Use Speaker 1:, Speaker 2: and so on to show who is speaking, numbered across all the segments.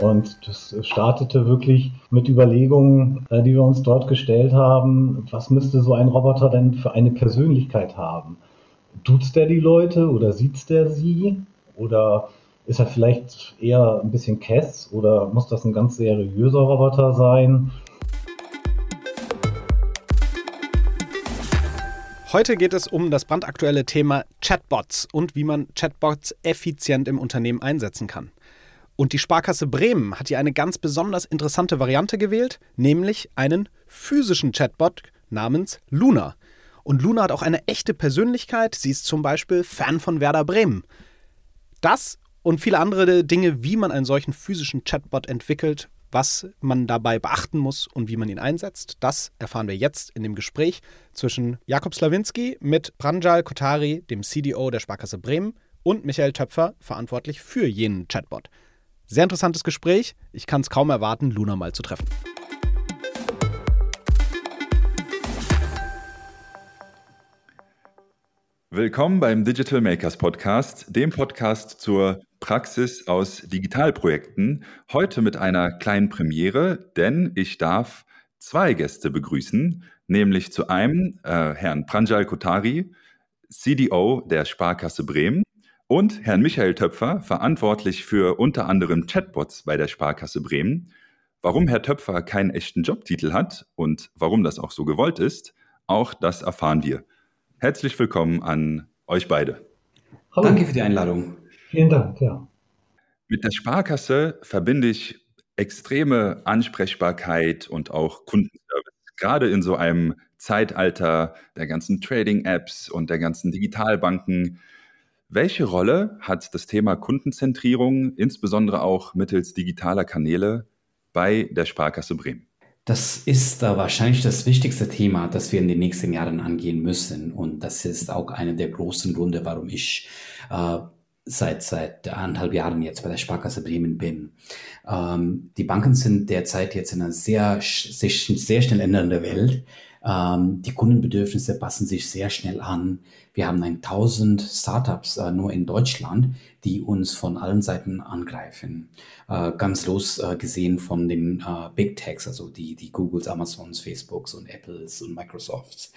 Speaker 1: Und das startete wirklich mit Überlegungen, äh, die wir uns dort gestellt haben, was müsste so ein Roboter denn für eine Persönlichkeit haben? Duzt der die Leute oder sieht der sie? Oder ist er vielleicht eher ein bisschen Kess oder muss das ein ganz seriöser Roboter sein?
Speaker 2: Heute geht es um das brandaktuelle Thema Chatbots und wie man Chatbots effizient im Unternehmen einsetzen kann. Und die Sparkasse Bremen hat hier eine ganz besonders interessante Variante gewählt, nämlich einen physischen Chatbot namens Luna. Und Luna hat auch eine echte Persönlichkeit. Sie ist zum Beispiel Fan von Werder Bremen. Das und viele andere Dinge, wie man einen solchen physischen Chatbot entwickelt, was man dabei beachten muss und wie man ihn einsetzt, das erfahren wir jetzt in dem Gespräch zwischen Jakob Slawinski mit Pranjal Kotari, dem CDO der Sparkasse Bremen, und Michael Töpfer, verantwortlich für jenen Chatbot. Sehr interessantes Gespräch. Ich kann es kaum erwarten, Luna mal zu treffen.
Speaker 3: Willkommen beim Digital Makers Podcast, dem Podcast zur Praxis aus Digitalprojekten. Heute mit einer kleinen Premiere, denn ich darf zwei Gäste begrüßen, nämlich zu einem äh, Herrn Pranjal Kotari, CDO der Sparkasse Bremen und Herrn Michael Töpfer, verantwortlich für unter anderem Chatbots bei der Sparkasse Bremen. Warum Herr Töpfer keinen echten Jobtitel hat und warum das auch so gewollt ist, auch das erfahren wir. Herzlich willkommen an euch beide.
Speaker 4: Hallo. Danke für die Einladung.
Speaker 1: Vielen Dank, ja.
Speaker 3: Mit der Sparkasse verbinde ich extreme Ansprechbarkeit und auch Kundenservice. Gerade in so einem Zeitalter der ganzen Trading-Apps und der ganzen Digitalbanken. Welche Rolle hat das Thema Kundenzentrierung, insbesondere auch mittels digitaler Kanäle, bei der Sparkasse Bremen?
Speaker 4: Das ist äh, wahrscheinlich das wichtigste Thema, das wir in den nächsten Jahren angehen müssen. Und das ist auch einer der großen Gründe, warum ich äh, seit, seit anderthalb Jahren jetzt bei der Sparkasse Bremen bin. Ähm, die Banken sind derzeit jetzt in einer sehr, sich sehr schnell ändernden Welt. Ähm, die Kundenbedürfnisse passen sich sehr schnell an. Wir haben 1000 Startups äh, nur in Deutschland, die uns von allen Seiten angreifen. Äh, ganz los äh, von den äh, Big Techs, also die, die Googles, Amazons, Facebooks und Apples und Microsofts.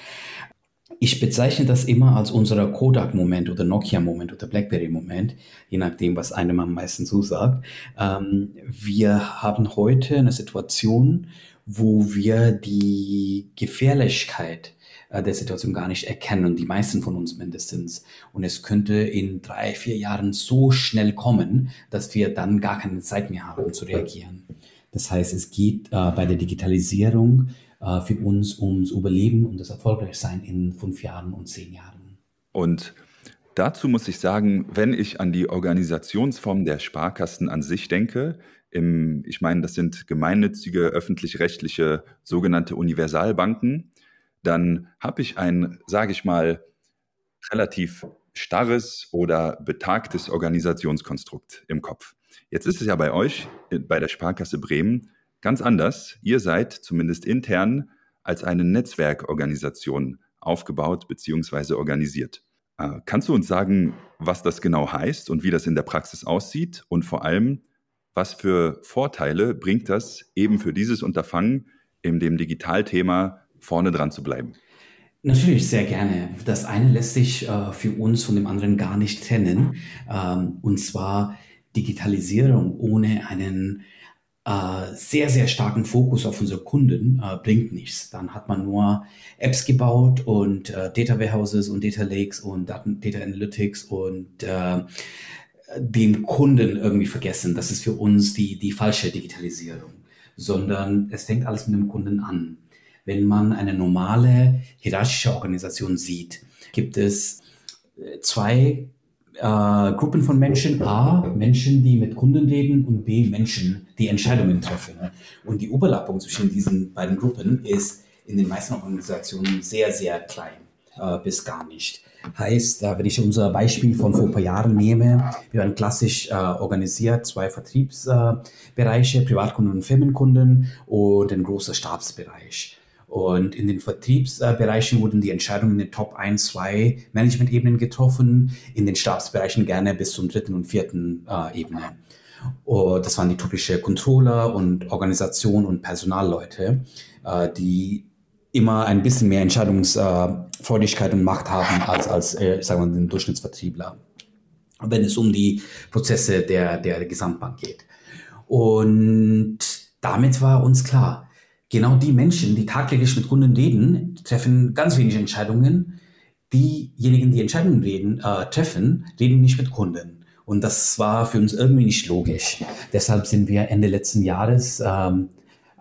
Speaker 4: Ich bezeichne das immer als unser Kodak-Moment oder Nokia-Moment oder BlackBerry-Moment, je nachdem, was einem am meisten zusagt. Ähm, wir haben heute eine Situation, wo wir die Gefährlichkeit äh, der Situation gar nicht erkennen, die meisten von uns mindestens. Und es könnte in drei, vier Jahren so schnell kommen, dass wir dann gar keine Zeit mehr haben, zu reagieren. Das heißt, es geht äh, bei der Digitalisierung äh, für uns ums Überleben und das Erfolgreichsein in fünf Jahren und zehn Jahren.
Speaker 3: Und dazu muss ich sagen, wenn ich an die Organisationsform der Sparkassen an sich denke, im, ich meine, das sind gemeinnützige, öffentlich-rechtliche, sogenannte Universalbanken, dann habe ich ein, sage ich mal, relativ starres oder betagtes Organisationskonstrukt im Kopf. Jetzt ist es ja bei euch, bei der Sparkasse Bremen, ganz anders. Ihr seid zumindest intern als eine Netzwerkorganisation aufgebaut bzw. organisiert. Äh, kannst du uns sagen, was das genau heißt und wie das in der Praxis aussieht und vor allem, was für Vorteile bringt das eben für dieses Unterfangen, in dem Digitalthema vorne dran zu bleiben?
Speaker 4: Natürlich, sehr gerne. Das eine lässt sich äh, für uns von dem anderen gar nicht trennen. Ähm, und zwar Digitalisierung ohne einen äh, sehr, sehr starken Fokus auf unsere Kunden äh, bringt nichts. Dann hat man nur Apps gebaut und äh, Data Warehouses und Data Lakes und Daten, Data Analytics und äh, den Kunden irgendwie vergessen. Das ist für uns die, die falsche Digitalisierung, sondern es fängt alles mit dem Kunden an. Wenn man eine normale hierarchische Organisation sieht, gibt es äh, zwei äh, Gruppen von Menschen. A, Menschen, die mit Kunden reden und B, Menschen, die Entscheidungen treffen. Und die Überlappung zwischen diesen beiden Gruppen ist in den meisten Organisationen sehr, sehr klein äh, bis gar nicht. Heißt, äh, wenn ich unser Beispiel von vor ein paar Jahren nehme, wir waren klassisch äh, organisiert, zwei Vertriebsbereiche, Privatkunden und Firmenkunden und ein großer Stabsbereich. Und in den Vertriebsbereichen wurden die Entscheidungen in den Top 1, 2 Management-Ebenen getroffen, in den Stabsbereichen gerne bis zum dritten und vierten Ebene. Oh, das waren die typische Controller und Organisation und Personalleute, die immer ein bisschen mehr Entscheidungsfreudigkeit und Macht haben als, als äh, sagen wir, den Durchschnittsvertriebler, wenn es um die Prozesse der, der Gesamtbank geht. Und damit war uns klar, genau die Menschen, die tagtäglich mit Kunden reden, treffen ganz wenig Entscheidungen. Diejenigen, die Entscheidungen reden, äh, treffen, reden nicht mit Kunden. Und das war für uns irgendwie nicht logisch. Deshalb sind wir Ende letzten Jahres ähm,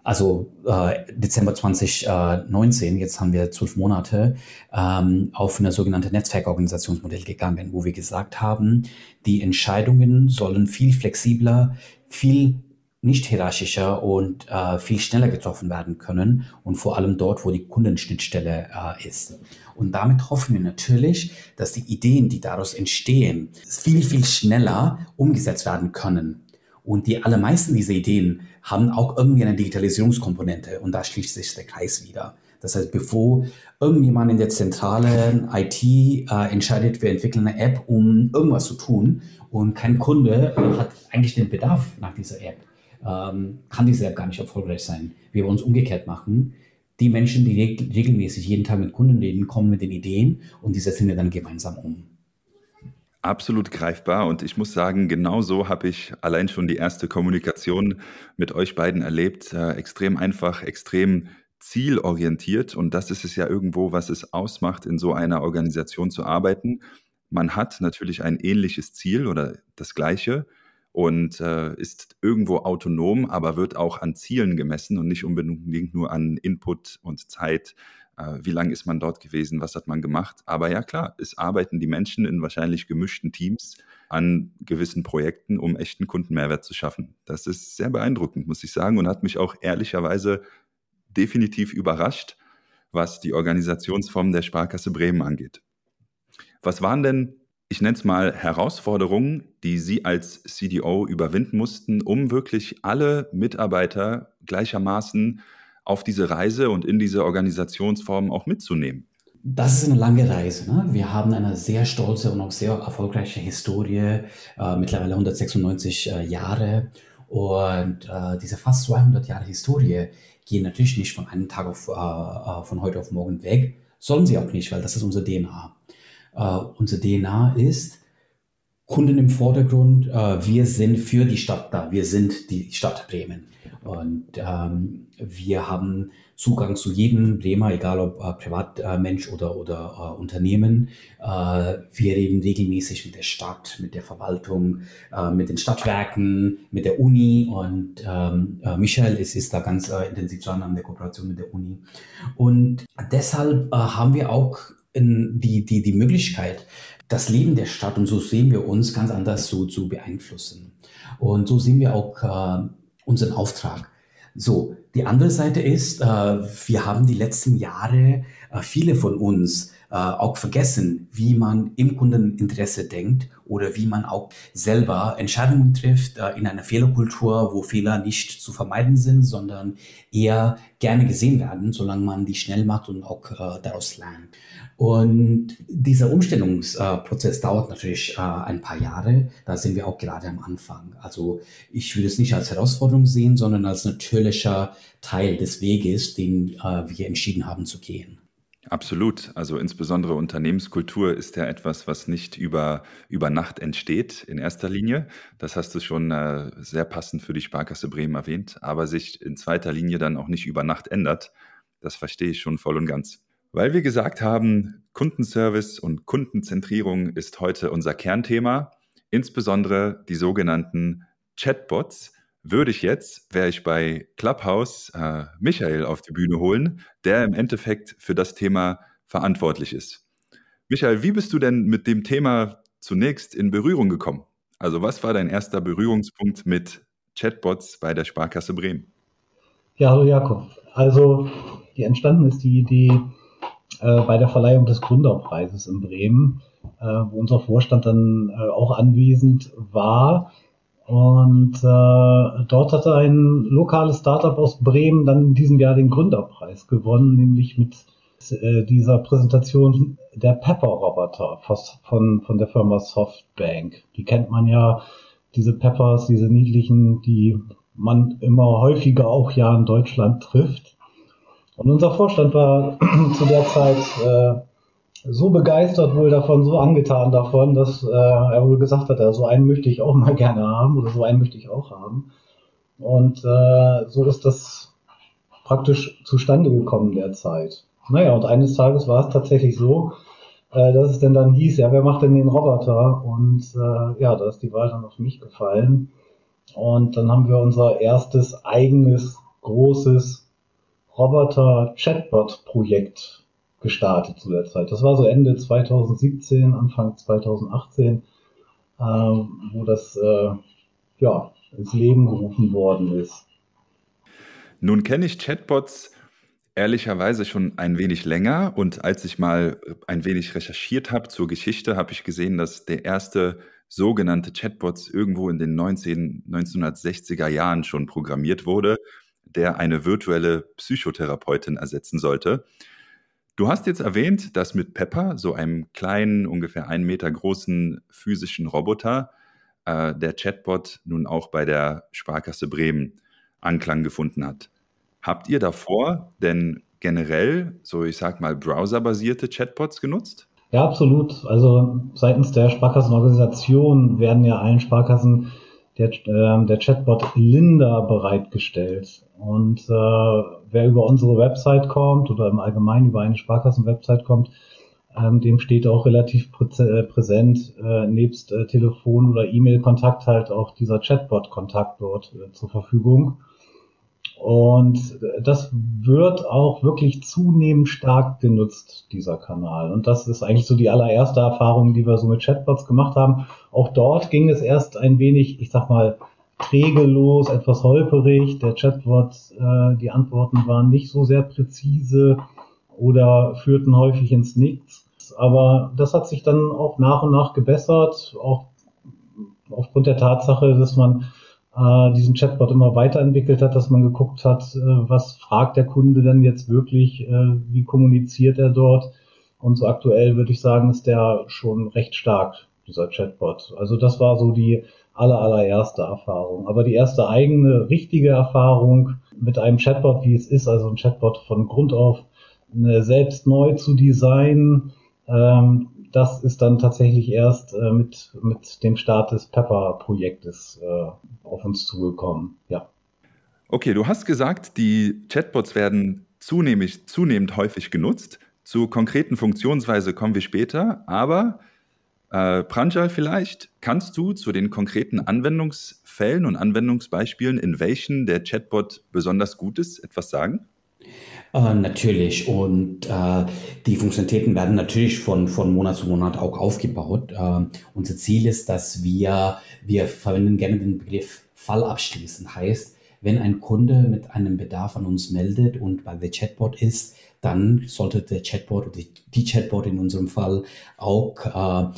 Speaker 4: also äh, Dezember 2019, jetzt haben wir zwölf Monate, ähm, auf eine sogenannte Netzwerkorganisationsmodell gegangen, wo wir gesagt haben, die Entscheidungen sollen viel flexibler, viel nicht hierarchischer und äh, viel schneller getroffen werden können und vor allem dort, wo die Kundenschnittstelle äh, ist. Und damit hoffen wir natürlich, dass die Ideen, die daraus entstehen, viel, viel schneller umgesetzt werden können. Und die allermeisten dieser Ideen haben auch irgendwie eine Digitalisierungskomponente und da schließt sich der Kreis wieder. Das heißt, bevor irgendjemand in der zentralen IT äh, entscheidet, wir entwickeln eine App, um irgendwas zu tun und kein Kunde hat eigentlich den Bedarf nach dieser App, ähm, kann diese App gar nicht erfolgreich sein. Wir wollen es umgekehrt machen. Die Menschen, die regelmäßig jeden Tag mit Kunden reden, kommen mit den Ideen und die setzen wir dann gemeinsam um.
Speaker 3: Absolut greifbar und ich muss sagen, genau so habe ich allein schon die erste Kommunikation mit euch beiden erlebt. Äh, extrem einfach, extrem zielorientiert und das ist es ja irgendwo, was es ausmacht, in so einer Organisation zu arbeiten. Man hat natürlich ein ähnliches Ziel oder das gleiche und äh, ist irgendwo autonom, aber wird auch an Zielen gemessen und nicht unbedingt nur an Input und Zeit, wie lange ist man dort gewesen, was hat man gemacht. Aber ja klar, es arbeiten die Menschen in wahrscheinlich gemischten Teams an gewissen Projekten, um echten Kundenmehrwert zu schaffen. Das ist sehr beeindruckend, muss ich sagen, und hat mich auch ehrlicherweise definitiv überrascht, was die Organisationsform der Sparkasse Bremen angeht. Was waren denn, ich nenne es mal, Herausforderungen, die Sie als CDO überwinden mussten, um wirklich alle Mitarbeiter gleichermaßen auf diese Reise und in diese Organisationsform auch mitzunehmen?
Speaker 4: Das ist eine lange Reise. Ne? Wir haben eine sehr stolze und auch sehr erfolgreiche Historie, äh, mittlerweile 196 äh, Jahre. Und äh, diese fast 200 Jahre Historie gehen natürlich nicht von einem Tag auf, äh, äh, von heute auf morgen weg. Sollen sie auch nicht, weil das ist unsere DNA. Äh, unsere DNA ist, Kunden im Vordergrund, wir sind für die Stadt da, wir sind die Stadt Bremen. Und ähm, wir haben Zugang zu jedem Bremer, egal ob äh, Privatmensch äh, oder, oder äh, Unternehmen. Äh, wir reden regelmäßig mit der Stadt, mit der Verwaltung, äh, mit den Stadtwerken, mit der Uni und ähm, äh, Michael ist, ist da ganz intensiv dran an der Kooperation mit der Uni. Und deshalb haben wir auch in die, die, die Möglichkeit, das Leben der Stadt, und so sehen wir uns, ganz anders so zu beeinflussen. Und so sehen wir auch unseren Auftrag. So, die andere Seite ist, äh, wir haben die letzten Jahre, äh, viele von uns, äh, auch vergessen, wie man im Kundeninteresse denkt oder wie man auch selber Entscheidungen trifft äh, in einer Fehlerkultur, wo Fehler nicht zu vermeiden sind, sondern eher gerne gesehen werden, solange man die schnell macht und auch äh, daraus lernt. Und dieser Umstellungsprozess dauert natürlich äh, ein paar Jahre. Da sind wir auch gerade am Anfang. Also ich würde es nicht als Herausforderung sehen, sondern als natürlicher Teil des Weges, den äh, wir entschieden haben zu gehen.
Speaker 3: Absolut. Also insbesondere Unternehmenskultur ist ja etwas, was nicht über, über Nacht entsteht in erster Linie. Das hast du schon äh, sehr passend für die Sparkasse Bremen erwähnt, aber sich in zweiter Linie dann auch nicht über Nacht ändert. Das verstehe ich schon voll und ganz. Weil wir gesagt haben, Kundenservice und Kundenzentrierung ist heute unser Kernthema, insbesondere die sogenannten Chatbots, würde ich jetzt, wäre ich bei Clubhouse, äh, Michael auf die Bühne holen, der im Endeffekt für das Thema verantwortlich ist. Michael, wie bist du denn mit dem Thema zunächst in Berührung gekommen? Also was war dein erster Berührungspunkt mit Chatbots bei der Sparkasse Bremen?
Speaker 1: Ja, hallo Jakob. Also, die entstanden ist die Idee, äh, bei der Verleihung des Gründerpreises in Bremen, äh, wo unser Vorstand dann äh, auch anwesend war. Und äh, dort hatte ein lokales Startup aus Bremen dann in diesem Jahr den Gründerpreis gewonnen, nämlich mit äh, dieser Präsentation der Pepper-Roboter von, von der Firma Softbank. Die kennt man ja diese Peppers, diese niedlichen, die man immer häufiger auch ja in Deutschland trifft. Und unser Vorstand war zu der Zeit äh, so begeistert wohl davon, so angetan davon, dass äh, er wohl gesagt hat, ja, so einen möchte ich auch mal gerne haben oder so einen möchte ich auch haben. Und äh, so ist das praktisch zustande gekommen derzeit. Naja, und eines Tages war es tatsächlich so, äh, dass es denn dann hieß, ja, wer macht denn den Roboter? Und äh, ja, da ist die Wahl dann auf mich gefallen. Und dann haben wir unser erstes eigenes großes Roboter-Chatbot-Projekt gestartet zu der Zeit. Das war so Ende 2017, Anfang 2018, äh, wo das äh, ja, ins Leben gerufen worden ist.
Speaker 3: Nun kenne ich Chatbots ehrlicherweise schon ein wenig länger und als ich mal ein wenig recherchiert habe zur Geschichte, habe ich gesehen, dass der erste sogenannte Chatbots irgendwo in den 19, 1960er Jahren schon programmiert wurde, der eine virtuelle Psychotherapeutin ersetzen sollte. Du hast jetzt erwähnt, dass mit Pepper, so einem kleinen, ungefähr einen Meter großen physischen Roboter, äh, der Chatbot nun auch bei der Sparkasse Bremen Anklang gefunden hat. Habt ihr davor denn generell, so ich sag mal, browserbasierte Chatbots genutzt?
Speaker 1: Ja, absolut. Also seitens der Sparkassenorganisation werden ja allen Sparkassen der, äh, der Chatbot Linda bereitgestellt. Und äh, wer über unsere Website kommt oder im Allgemeinen über eine Sparkassen-Website kommt, ähm, dem steht auch relativ äh, präsent äh, nebst äh, Telefon- oder E-Mail-Kontakt halt auch dieser Chatbot-Kontakt dort äh, zur Verfügung. Und das wird auch wirklich zunehmend stark genutzt, dieser Kanal. Und das ist eigentlich so die allererste Erfahrung, die wir so mit Chatbots gemacht haben. Auch dort ging es erst ein wenig, ich sag mal, trägelos, etwas holperig. Der Chatbot, äh, die Antworten waren nicht so sehr präzise oder führten häufig ins Nichts. Aber das hat sich dann auch nach und nach gebessert, auch aufgrund der Tatsache, dass man äh, diesen Chatbot immer weiterentwickelt hat, dass man geguckt hat, äh, was fragt der Kunde denn jetzt wirklich, äh, wie kommuniziert er dort. Und so aktuell würde ich sagen, ist der schon recht stark, dieser Chatbot. Also das war so die aller, allererste Erfahrung. Aber die erste eigene, richtige Erfahrung mit einem Chatbot, wie es ist, also ein Chatbot von Grund auf selbst neu zu designen, ähm, das ist dann tatsächlich erst äh, mit, mit dem Start des Pepper-Projektes äh, auf uns zugekommen. Ja.
Speaker 3: Okay, du hast gesagt, die Chatbots werden zunehmend, zunehmend häufig genutzt. Zu konkreten Funktionsweise kommen wir später, aber äh, Pranjal vielleicht, kannst du zu den konkreten Anwendungsfällen und Anwendungsbeispielen, in welchen der Chatbot besonders gut ist, etwas sagen?
Speaker 4: Äh, natürlich. Und äh, die Funktionalitäten werden natürlich von, von Monat zu Monat auch aufgebaut. Äh, unser Ziel ist, dass wir, wir verwenden gerne den Begriff Fall abschließen. Heißt, wenn ein Kunde mit einem Bedarf an uns meldet und bei der Chatbot ist, dann sollte der Chatbot oder die Chatbot in unserem Fall auch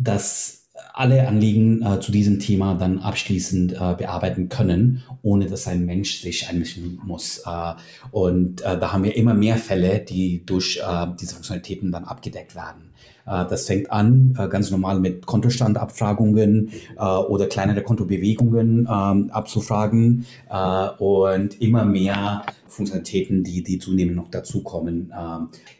Speaker 4: äh, das alle Anliegen äh, zu diesem Thema dann abschließend äh, bearbeiten können, ohne dass ein Mensch sich einmischen muss. Äh, und äh, da haben wir immer mehr Fälle, die durch äh, diese Funktionalitäten dann abgedeckt werden. Äh, das fängt an ganz normal mit Kontostandabfragungen oder kleinere Kontobewegungen ähm, abzufragen und immer mehr Funktionalitäten, die, die zunehmend noch dazukommen,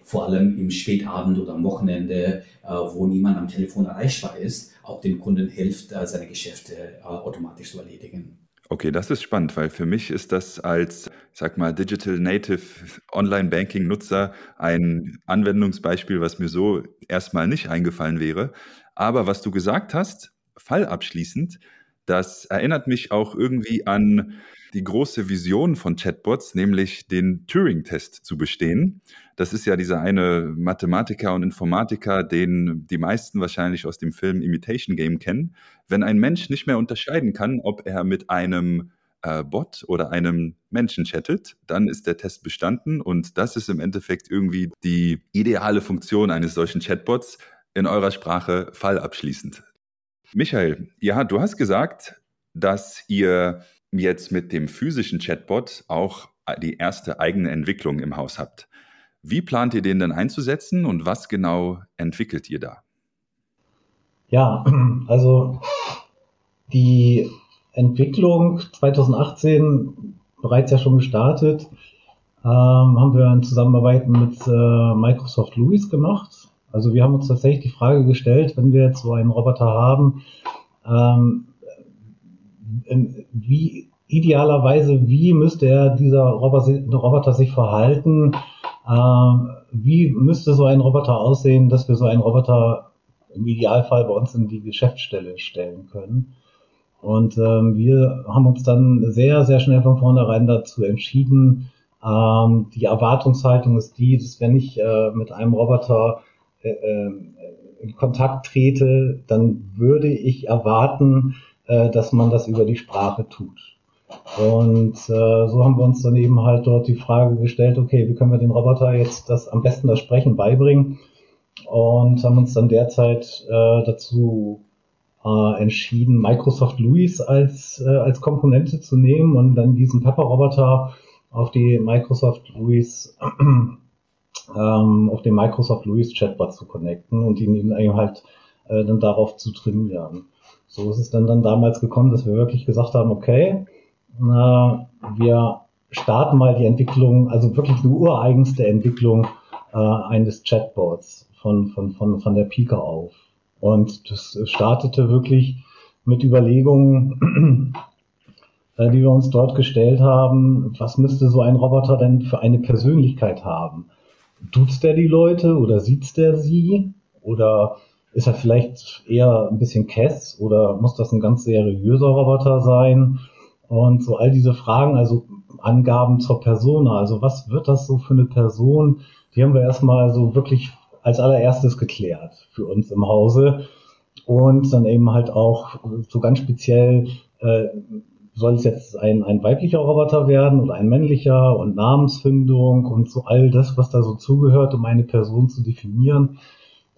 Speaker 4: vor allem im Spätabend oder am Wochenende, wo niemand am Telefon erreichbar ist auch dem Kunden hilft, äh, seine Geschäfte äh, automatisch zu erledigen.
Speaker 3: Okay, das ist spannend, weil für mich ist das als, sag mal, Digital Native Online Banking Nutzer ein Anwendungsbeispiel, was mir so erstmal nicht eingefallen wäre. Aber was du gesagt hast, fallabschließend, das erinnert mich auch irgendwie an die große Vision von Chatbots, nämlich den Turing-Test zu bestehen. Das ist ja dieser eine Mathematiker und Informatiker, den die meisten wahrscheinlich aus dem Film Imitation Game kennen. Wenn ein Mensch nicht mehr unterscheiden kann, ob er mit einem äh, Bot oder einem Menschen chattet, dann ist der Test bestanden und das ist im Endeffekt irgendwie die ideale Funktion eines solchen Chatbots in eurer Sprache fallabschließend. Michael, ja, du hast gesagt, dass ihr jetzt mit dem physischen Chatbot auch die erste eigene Entwicklung im Haus habt. Wie plant ihr den denn einzusetzen und was genau entwickelt ihr da?
Speaker 1: Ja, also die Entwicklung 2018 bereits ja schon gestartet, ähm, haben wir in Zusammenarbeit mit äh, Microsoft Louis gemacht. Also wir haben uns tatsächlich die Frage gestellt, wenn wir jetzt so einen Roboter haben, ähm, wie idealerweise, wie müsste er dieser Roboter sich verhalten? Ähm, wie müsste so ein Roboter aussehen, dass wir so einen Roboter im Idealfall bei uns in die Geschäftsstelle stellen können? Und ähm, wir haben uns dann sehr, sehr schnell von vornherein dazu entschieden, ähm, die Erwartungshaltung ist die, dass wenn ich äh, mit einem Roboter äh, äh, in Kontakt trete, dann würde ich erwarten, äh, dass man das über die Sprache tut. Und äh, so haben wir uns dann eben halt dort die Frage gestellt, okay, wie können wir den Roboter jetzt das am besten das Sprechen beibringen? Und haben uns dann derzeit äh, dazu äh, entschieden, Microsoft Louis als, äh, als Komponente zu nehmen und dann diesen Pepper-Roboter auf die Microsoft Louis ähm, auf den Microsoft Louis Chatbot zu connecten und ihn eben halt äh, dann darauf zu trainieren. So ist es dann, dann damals gekommen, dass wir wirklich gesagt haben, okay, na, wir starten mal die Entwicklung, also wirklich eine ureigenste Entwicklung äh, eines Chatbots von, von, von, von der Pika auf. Und das startete wirklich mit Überlegungen, äh, die wir uns dort gestellt haben, was müsste so ein Roboter denn für eine Persönlichkeit haben? Duzt der die Leute oder sieht der sie? Oder ist er vielleicht eher ein bisschen Kess oder muss das ein ganz seriöser Roboter sein? Und so all diese Fragen, also Angaben zur Persona, also was wird das so für eine Person? Die haben wir erstmal so wirklich als allererstes geklärt für uns im Hause. Und dann eben halt auch so ganz speziell, äh, soll es jetzt ein, ein weiblicher Roboter werden oder ein männlicher und Namensfindung und so all das, was da so zugehört, um eine Person zu definieren.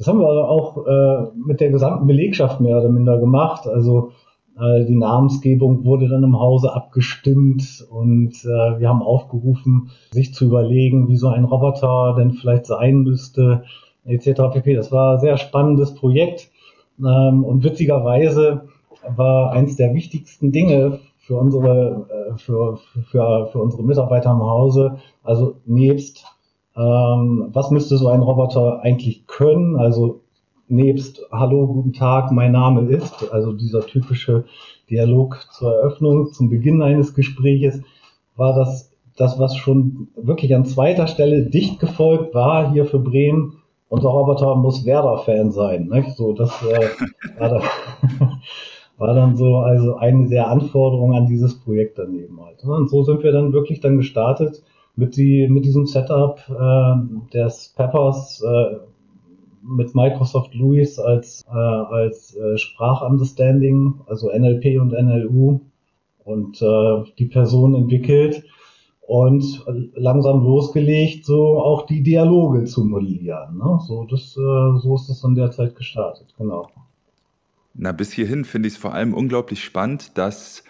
Speaker 1: Das haben wir auch äh, mit der gesamten Belegschaft mehr oder minder gemacht. Also äh, die Namensgebung wurde dann im Hause abgestimmt und äh, wir haben aufgerufen, sich zu überlegen, wie so ein Roboter denn vielleicht sein müsste, etc. pp. Das war ein sehr spannendes Projekt ähm, und witzigerweise war eins der wichtigsten Dinge für unsere, äh, für, für, für unsere Mitarbeiter im Hause, also nebst ähm, was müsste so ein Roboter eigentlich können, also nebst Hallo, guten Tag, mein Name ist, also dieser typische Dialog zur Eröffnung, zum Beginn eines Gespräches, war das das, was schon wirklich an zweiter Stelle dicht gefolgt war hier für Bremen. Unser Roboter muss Werder-Fan sein. Nicht? So, das äh, war, da, war dann so also eine der Anforderungen an dieses Projekt daneben halt. Und so sind wir dann wirklich dann gestartet mit, die, mit diesem Setup äh, des Peppers. Äh, mit Microsoft Louis als, äh, als äh, Sprachunderstanding, also NLP und NLU und äh, die Person entwickelt und langsam losgelegt, so auch die Dialoge zu modellieren. Ne? So, das, äh, so ist das dann derzeit gestartet, genau.
Speaker 3: Na, bis hierhin finde ich es vor allem unglaublich spannend, dass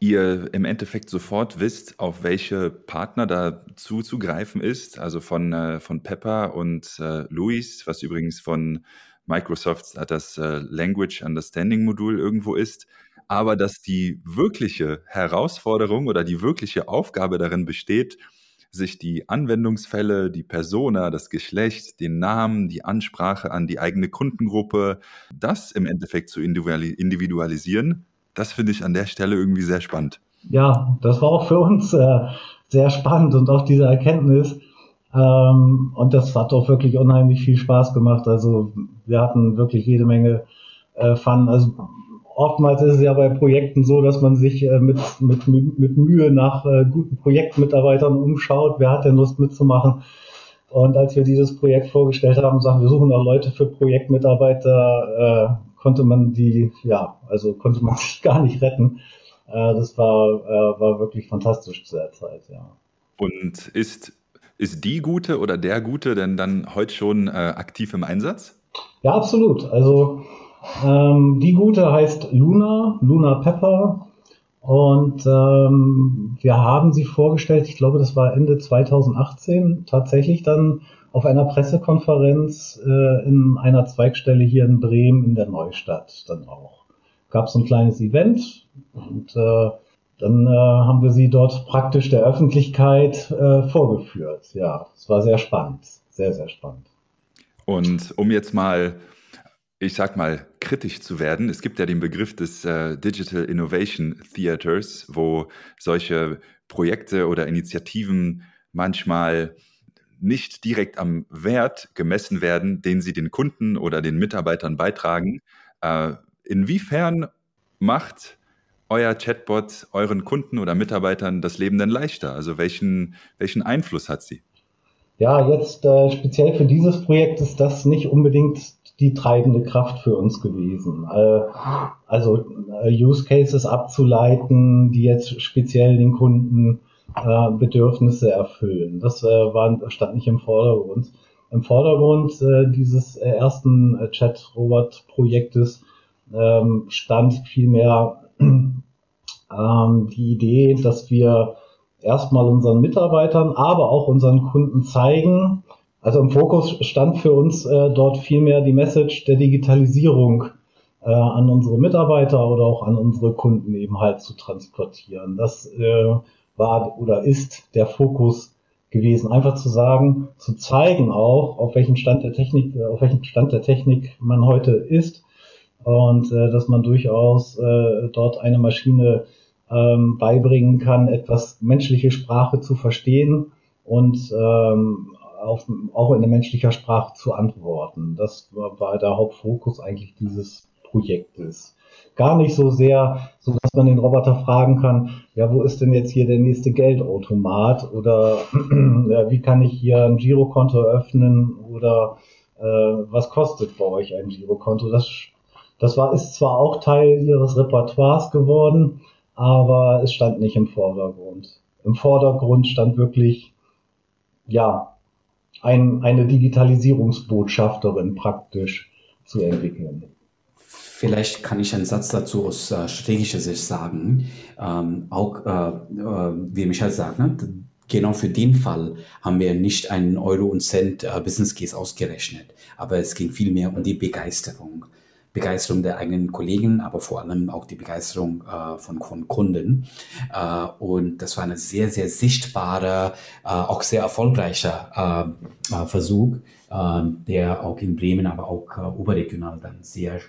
Speaker 3: ihr im Endeffekt sofort wisst, auf welche Partner da zuzugreifen ist, also von, äh, von Pepper und äh, Luis, was übrigens von Microsoft das äh, Language Understanding Modul irgendwo ist, aber dass die wirkliche Herausforderung oder die wirkliche Aufgabe darin besteht, sich die Anwendungsfälle, die Persona, das Geschlecht, den Namen, die Ansprache an die eigene Kundengruppe, das im Endeffekt zu individualisieren das finde ich an der Stelle irgendwie sehr spannend.
Speaker 1: Ja, das war auch für uns äh, sehr spannend und auch diese Erkenntnis. Ähm, und das hat auch wirklich unheimlich viel Spaß gemacht. Also wir hatten wirklich jede Menge äh, Fun. Also oftmals ist es ja bei Projekten so, dass man sich äh, mit, mit, mit Mühe nach äh, guten Projektmitarbeitern umschaut. Wer hat denn Lust mitzumachen? Und als wir dieses Projekt vorgestellt haben, sagen wir suchen auch Leute für Projektmitarbeiter, äh, konnte man die, ja, also konnte man sich gar nicht retten. Äh, das war, äh, war wirklich fantastisch zu der Zeit, ja.
Speaker 3: Und ist, ist die Gute oder der Gute denn dann heute schon äh, aktiv im Einsatz?
Speaker 1: Ja, absolut. Also ähm, die Gute heißt Luna, Luna Pepper. Und ähm, wir haben sie vorgestellt, ich glaube, das war Ende 2018, tatsächlich dann auf einer Pressekonferenz äh, in einer Zweigstelle hier in Bremen in der Neustadt dann auch. gab es ein kleines Event und äh, dann äh, haben wir sie dort praktisch der Öffentlichkeit äh, vorgeführt. Ja, es war sehr spannend, sehr, sehr spannend.
Speaker 3: Und um jetzt mal, ich sag mal, kritisch zu werden, es gibt ja den Begriff des äh, Digital Innovation Theaters, wo solche Projekte oder Initiativen manchmal nicht direkt am Wert gemessen werden, den sie den Kunden oder den Mitarbeitern beitragen. Äh, inwiefern macht euer Chatbot euren Kunden oder Mitarbeitern das Leben denn leichter? Also welchen, welchen Einfluss hat sie?
Speaker 1: Ja, jetzt äh, speziell für dieses Projekt ist das nicht unbedingt die treibende Kraft für uns gewesen. Äh, also äh, Use Cases abzuleiten, die jetzt speziell den Kunden äh, Bedürfnisse erfüllen. Das äh, war, stand nicht im Vordergrund. Im Vordergrund äh, dieses ersten Chat-Robot-Projektes ähm, stand vielmehr ähm, die Idee, dass wir erstmal unseren Mitarbeitern, aber auch unseren Kunden zeigen, also im Fokus stand für uns äh, dort vielmehr die Message der Digitalisierung äh, an unsere Mitarbeiter oder auch an unsere Kunden eben halt zu transportieren. Das äh, war oder ist der Fokus gewesen, einfach zu sagen, zu zeigen auch, auf welchem Stand der Technik, auf welchem Stand der Technik man heute ist und äh, dass man durchaus äh, dort eine Maschine ähm, beibringen kann, etwas menschliche Sprache zu verstehen und ähm, auf, auch in der menschlicher Sprache zu antworten. Das war, war der Hauptfokus eigentlich dieses Projektes. Gar nicht so sehr, so dass man den Roboter fragen kann, ja, wo ist denn jetzt hier der nächste Geldautomat oder ja, wie kann ich hier ein Girokonto öffnen oder äh, was kostet bei euch ein Girokonto? Das das war, ist zwar auch Teil ihres Repertoires geworden, aber es stand nicht im Vordergrund. Im Vordergrund stand wirklich, ja, ein, eine Digitalisierungsbotschafterin praktisch zu entwickeln.
Speaker 4: Vielleicht kann ich einen Satz dazu aus äh, strategischer Sicht sagen. Ähm, auch, äh, äh, wie Michael sagt, ne? genau für den Fall haben wir nicht einen Euro und Cent äh, Business Case ausgerechnet. Aber es ging vielmehr um die Begeisterung. Begeisterung der eigenen Kollegen, aber vor allem auch die Begeisterung äh, von, von Kunden. Äh, und das war ein sehr, sehr sichtbarer, äh, auch sehr erfolgreicher äh, äh, Versuch, der auch in Bremen, aber auch überregional dann sehr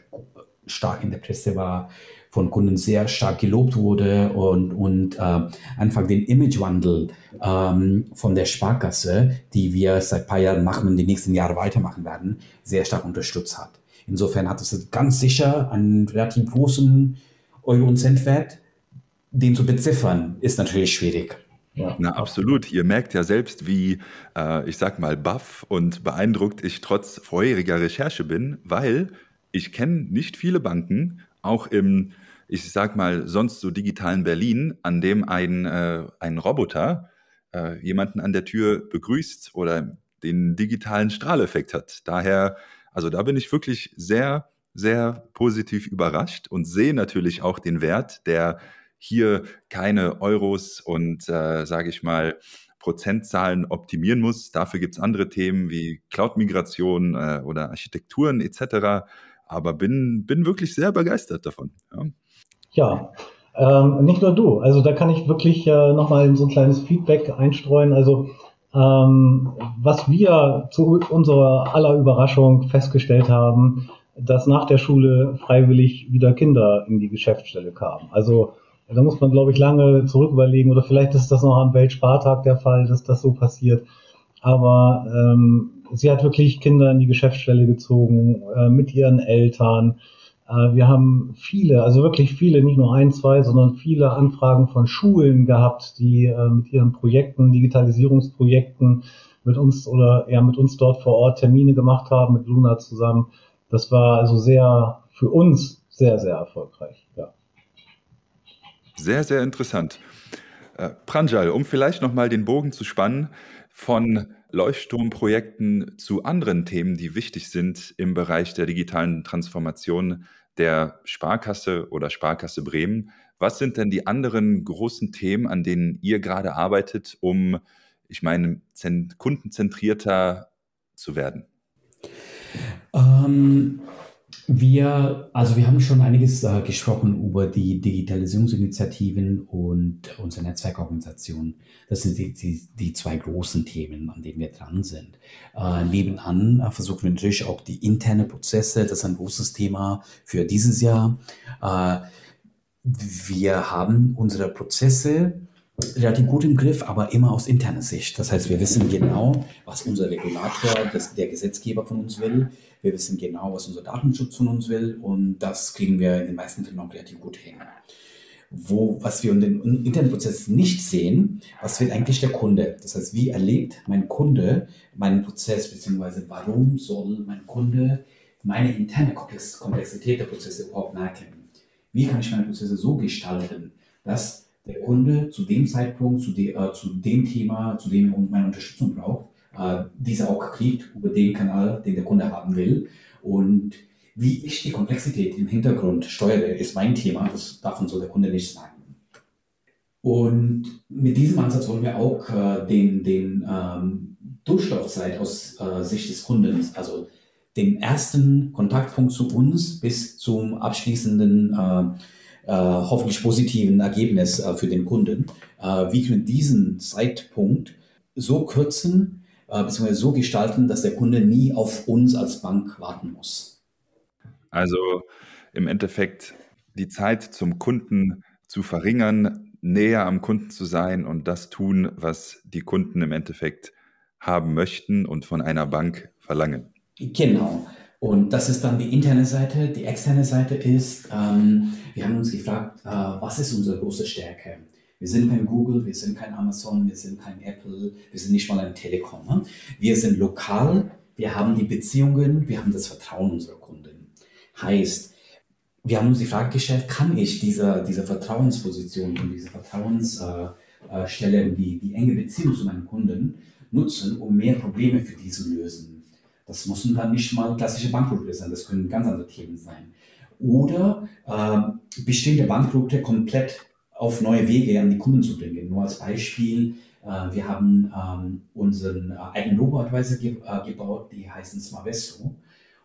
Speaker 4: stark in der Presse war, von Kunden sehr stark gelobt wurde und, und einfach den Imagewandel ähm, von der Sparkasse, die wir seit ein paar Jahren machen und die nächsten Jahre weitermachen werden, sehr stark unterstützt hat. Insofern hat es ganz sicher einen relativ großen Euro- und Centwert. Den zu beziffern, ist natürlich schwierig.
Speaker 3: Ja. Na, absolut. Ihr merkt ja selbst, wie, äh, ich sag mal, baff und beeindruckt ich trotz vorheriger Recherche bin, weil ich kenne nicht viele Banken, auch im, ich sag mal, sonst so digitalen Berlin, an dem ein, äh, ein Roboter äh, jemanden an der Tür begrüßt oder den digitalen Strahleffekt hat. Daher also da bin ich wirklich sehr, sehr positiv überrascht und sehe natürlich auch den Wert, der hier keine Euros und, äh, sage ich mal, Prozentzahlen optimieren muss. Dafür gibt es andere Themen wie Cloud-Migration äh, oder Architekturen etc. Aber bin, bin wirklich sehr begeistert davon.
Speaker 1: Ja, ja ähm, nicht nur du. Also da kann ich wirklich äh, nochmal so ein kleines Feedback einstreuen. Also ähm, was wir zu unserer aller Überraschung festgestellt haben, dass nach der Schule freiwillig wieder Kinder in die Geschäftsstelle kamen. Also da muss man, glaube ich, lange zurück überlegen oder vielleicht ist das noch am Weltspartag der Fall, dass das so passiert. Aber ähm, sie hat wirklich Kinder in die Geschäftsstelle gezogen, äh, mit ihren Eltern. Äh, wir haben viele, also wirklich viele, nicht nur ein, zwei, sondern viele Anfragen von Schulen gehabt, die äh, mit ihren Projekten, Digitalisierungsprojekten mit uns oder eher mit uns dort vor Ort Termine gemacht haben, mit Luna zusammen. Das war also sehr, für uns sehr, sehr erfolgreich, ja.
Speaker 3: Sehr, sehr interessant. Äh, Pranjal, um vielleicht nochmal den Bogen zu spannen von Leuchtturmprojekten zu anderen Themen, die wichtig sind im Bereich der digitalen Transformation der Sparkasse oder Sparkasse Bremen. Was sind denn die anderen großen Themen, an denen ihr gerade arbeitet, um, ich meine, kundenzentrierter zu werden?
Speaker 4: Ähm, Wir, also wir haben schon einiges äh, gesprochen über die Digitalisierungsinitiativen und unsere Netzwerkorganisation. Das sind die, die, die zwei großen Themen, an denen wir dran sind. Äh, nebenan äh, versuchen wir natürlich auch die internen Prozesse. Das ist ein großes Thema für dieses Jahr. Äh, wir haben unsere Prozesse relativ gut im Griff, aber immer aus interner Sicht. Das heißt, wir wissen genau, was unser Regulator, das, der Gesetzgeber von uns will. Wir wissen genau, was unser Datenschutz von uns will und das kriegen wir in den meisten Fällen auch relativ gut hin. Wo, was wir in den Internetprozess nicht sehen, was will eigentlich der Kunde? Das heißt, wie erlebt mein Kunde meinen Prozess, beziehungsweise warum soll mein Kunde meine interne Komplexität der Prozesse überhaupt merken? Wie kann ich meine Prozesse so gestalten, dass der Kunde zu dem Zeitpunkt, zu, de, äh, zu dem Thema, zu dem er meine Unterstützung braucht, äh, diese auch kriegt über den Kanal, den der Kunde haben will. Und wie ich die Komplexität im Hintergrund steuere, ist mein Thema. Das darf uns so der Kunde nicht sagen. Und mit diesem Ansatz wollen wir auch äh, den, den ähm, Durchlaufzeit aus äh, Sicht des Kunden, also den ersten Kontaktpunkt zu uns bis zum abschließenden äh, hoffentlich positiven Ergebnis äh, für den Kunden. Äh, wie können wir diesen Zeitpunkt so kürzen, äh, beziehungsweise so gestalten, dass der Kunde nie auf uns als Bank warten muss?
Speaker 3: Also im Endeffekt die Zeit zum Kunden zu verringern, näher am Kunden zu sein und das tun, was die Kunden im Endeffekt haben möchten und von einer Bank verlangen.
Speaker 4: Genau. Und das ist dann die interne Seite. Die externe Seite ist, ähm, wir haben uns gefragt, äh, was ist unsere große Stärke? Wir sind kein Google, wir sind kein Amazon, wir sind kein Apple, wir sind nicht mal ein Telekom. Ne? Wir sind lokal, wir haben die Beziehungen, wir haben das Vertrauen unserer Kunden. Heißt, wir haben uns die Frage gestellt, kann ich diese, diese Vertrauensposition und diese Vertrauensstelle äh, äh, und die, die enge Beziehung zu meinen Kunden nutzen, um mehr Probleme für die zu lösen? Das müssen dann nicht mal klassische Bankprodukte sein, das können ganz andere Themen sein. Oder äh, bestehende Bankprodukte komplett auf neue Wege an die Kunden zu bringen. Nur als Beispiel, äh, wir haben ähm, unseren äh, eigenen Robo-Advisor ge äh, gebaut, die heißen Smavesto.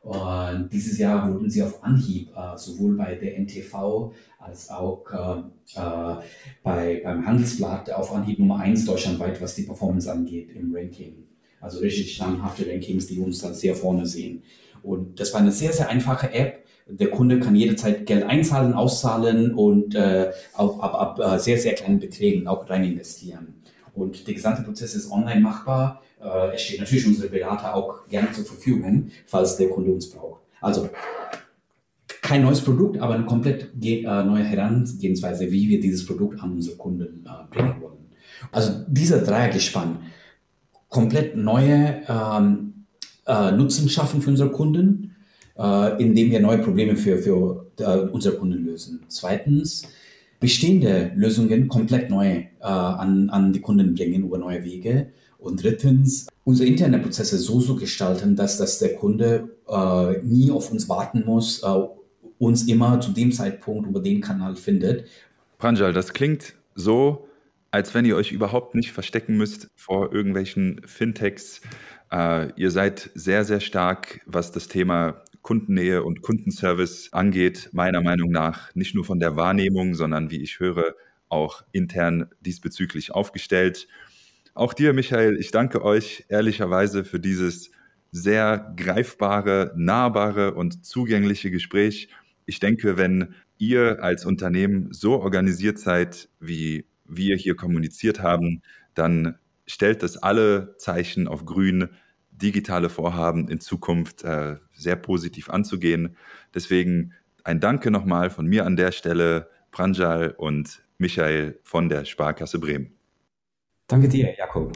Speaker 4: Und dieses Jahr wurden sie auf Anhieb äh, sowohl bei der NTV als auch äh, äh, bei, beim Handelsblatt auf Anhieb Nummer 1 deutschlandweit, was die Performance angeht im Ranking. Also richtig namhafte Rankings, die uns dann sehr vorne sehen. Und das war eine sehr, sehr einfache App. Der Kunde kann jederzeit Geld einzahlen, auszahlen und äh, auch ab, ab äh, sehr, sehr kleinen Beträgen auch rein investieren. Und der gesamte Prozess ist online machbar. Äh, es steht natürlich unsere Berater auch gerne zur Verfügung, falls der Kunde uns braucht. Also kein neues Produkt, aber eine komplett äh, neue Herangehensweise, wie wir dieses Produkt an unsere Kunden äh, bringen wollen. Also dieser Dreiergespann komplett neue ähm, äh, Nutzen schaffen für unsere Kunden, äh, indem wir neue Probleme für, für äh, unsere Kunden lösen. Zweitens, bestehende Lösungen komplett neu äh, an, an die Kunden bringen über neue Wege. Und drittens, unsere internen Prozesse so so gestalten, dass, dass der Kunde äh, nie auf uns warten muss, äh, uns immer zu dem Zeitpunkt über den Kanal findet.
Speaker 3: Pranjal, das klingt so, als wenn ihr euch überhaupt nicht verstecken müsst vor irgendwelchen Fintechs. Äh, ihr seid sehr, sehr stark, was das Thema Kundennähe und Kundenservice angeht, meiner Meinung nach nicht nur von der Wahrnehmung, sondern wie ich höre, auch intern diesbezüglich aufgestellt. Auch dir, Michael, ich danke euch ehrlicherweise für dieses sehr greifbare, nahbare und zugängliche Gespräch. Ich denke, wenn ihr als Unternehmen so organisiert seid, wie wir hier kommuniziert haben, dann stellt das alle Zeichen auf grün, digitale Vorhaben in Zukunft äh, sehr positiv anzugehen. Deswegen ein Danke nochmal von mir an der Stelle, Pranjal und Michael von der Sparkasse Bremen.
Speaker 4: Danke dir, Jakob.